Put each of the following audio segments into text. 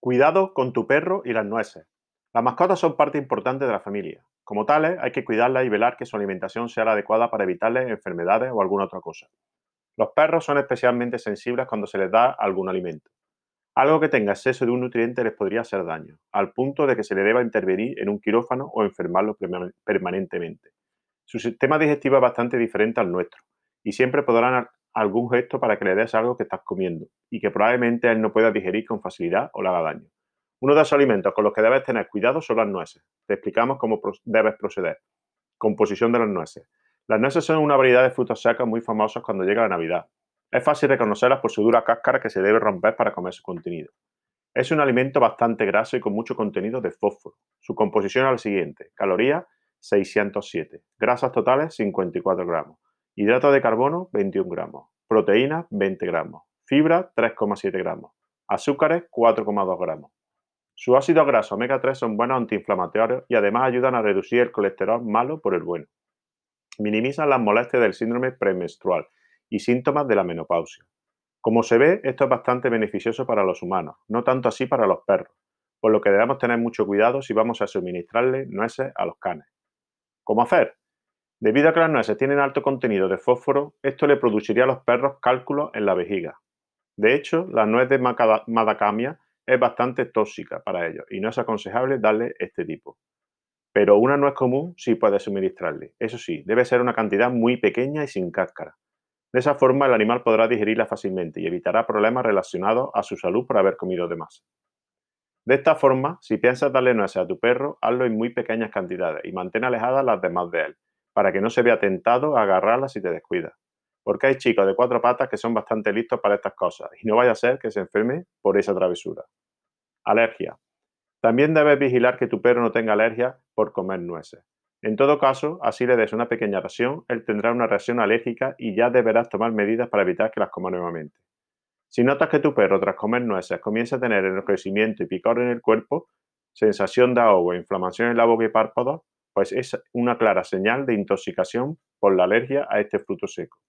Cuidado con tu perro y las nueces. Las mascotas son parte importante de la familia. Como tales, hay que cuidarlas y velar que su alimentación sea la adecuada para evitarles enfermedades o alguna otra cosa. Los perros son especialmente sensibles cuando se les da algún alimento. Algo que tenga exceso de un nutriente les podría hacer daño, al punto de que se le deba intervenir en un quirófano o enfermarlo permanentemente. Su sistema digestivo es bastante diferente al nuestro y siempre podrán algún gesto para que le des algo que estás comiendo y que probablemente él no pueda digerir con facilidad o le haga daño. Uno de los alimentos con los que debes tener cuidado son las nueces. Te explicamos cómo debes proceder. Composición de las nueces. Las nueces son una variedad de frutos secos muy famosos cuando llega la Navidad. Es fácil reconocerlas por su dura cáscara que se debe romper para comer su contenido. Es un alimento bastante graso y con mucho contenido de fósforo. Su composición es la siguiente. Calorías 607. Grasas totales 54 gramos. Hidrato de carbono, 21 gramos. Proteínas, 20 gramos. Fibra, 3,7 gramos. Azúcares, 4,2 gramos. Sus ácidos grasos omega 3 son buenos antiinflamatorios y además ayudan a reducir el colesterol malo por el bueno. Minimizan las molestias del síndrome premenstrual y síntomas de la menopausia. Como se ve, esto es bastante beneficioso para los humanos, no tanto así para los perros, por lo que debemos tener mucho cuidado si vamos a suministrarle nueces a los canes. ¿Cómo hacer? Debido a que las nueces tienen alto contenido de fósforo, esto le produciría a los perros cálculos en la vejiga. De hecho, la nuez de macadamia es bastante tóxica para ellos y no es aconsejable darle este tipo. Pero una nuez común sí puede suministrarle. Eso sí, debe ser una cantidad muy pequeña y sin cáscara. De esa forma el animal podrá digerirla fácilmente y evitará problemas relacionados a su salud por haber comido de más. De esta forma, si piensas darle nueces a tu perro, hazlo en muy pequeñas cantidades y mantén alejadas las demás de él, para que no se vea tentado a agarrarlas si te descuidas. Porque hay chicos de cuatro patas que son bastante listos para estas cosas y no vaya a ser que se enferme por esa travesura. Alergia. También debes vigilar que tu perro no tenga alergia por comer nueces. En todo caso, así le des una pequeña ración, él tendrá una reacción alérgica y ya deberás tomar medidas para evitar que las coma nuevamente. Si notas que tu perro tras comer nueces comienza a tener enrojecimiento y picor en el cuerpo, sensación de ahogo, inflamación en la boca y párpados, pues es una clara señal de intoxicación por la alergia a este fruto seco.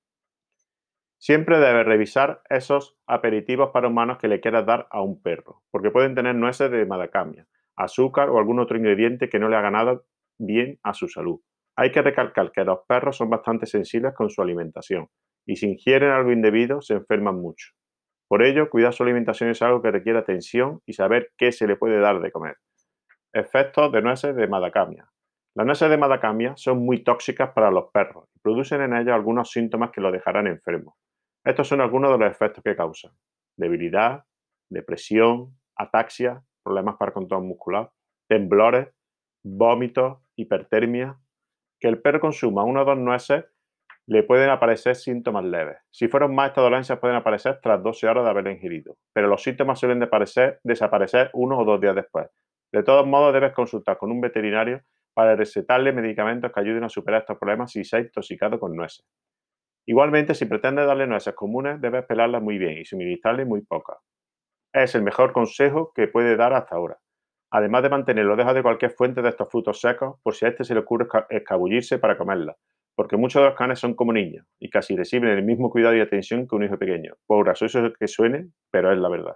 Siempre debes revisar esos aperitivos para humanos que le quieras dar a un perro, porque pueden tener nueces de madacamia, azúcar o algún otro ingrediente que no le haga nada bien a su salud. Hay que recalcar que los perros son bastante sensibles con su alimentación y si ingieren algo indebido se enferman mucho. Por ello, cuidar su alimentación es algo que requiere atención y saber qué se le puede dar de comer. Efectos de nueces de madacamia. Las nueces de madacamia son muy tóxicas para los perros y producen en ellos algunos síntomas que los dejarán enfermos. Estos son algunos de los efectos que causan. Debilidad, depresión, ataxia, problemas para control muscular, temblores, vómitos, hipertermia. Que el perro consuma uno o dos nueces le pueden aparecer síntomas leves. Si fueron más, estas dolencias pueden aparecer tras 12 horas de haber ingerido, pero los síntomas suelen desaparecer uno o dos días después. De todos modos, debes consultar con un veterinario para recetarle medicamentos que ayuden a superar estos problemas si se ha intoxicado con nueces. Igualmente, si pretendes darle nueces comunes, debes pelarlas muy bien y suministrarle muy pocas. Es el mejor consejo que puede dar hasta ahora. Además de mantenerlo lejos de cualquier fuente de estos frutos secos, por si a este se le ocurre escabullirse para comerla, porque muchos de los canes son como niños y casi reciben el mismo cuidado y atención que un hijo pequeño. Por gracioso que suene, pero es la verdad.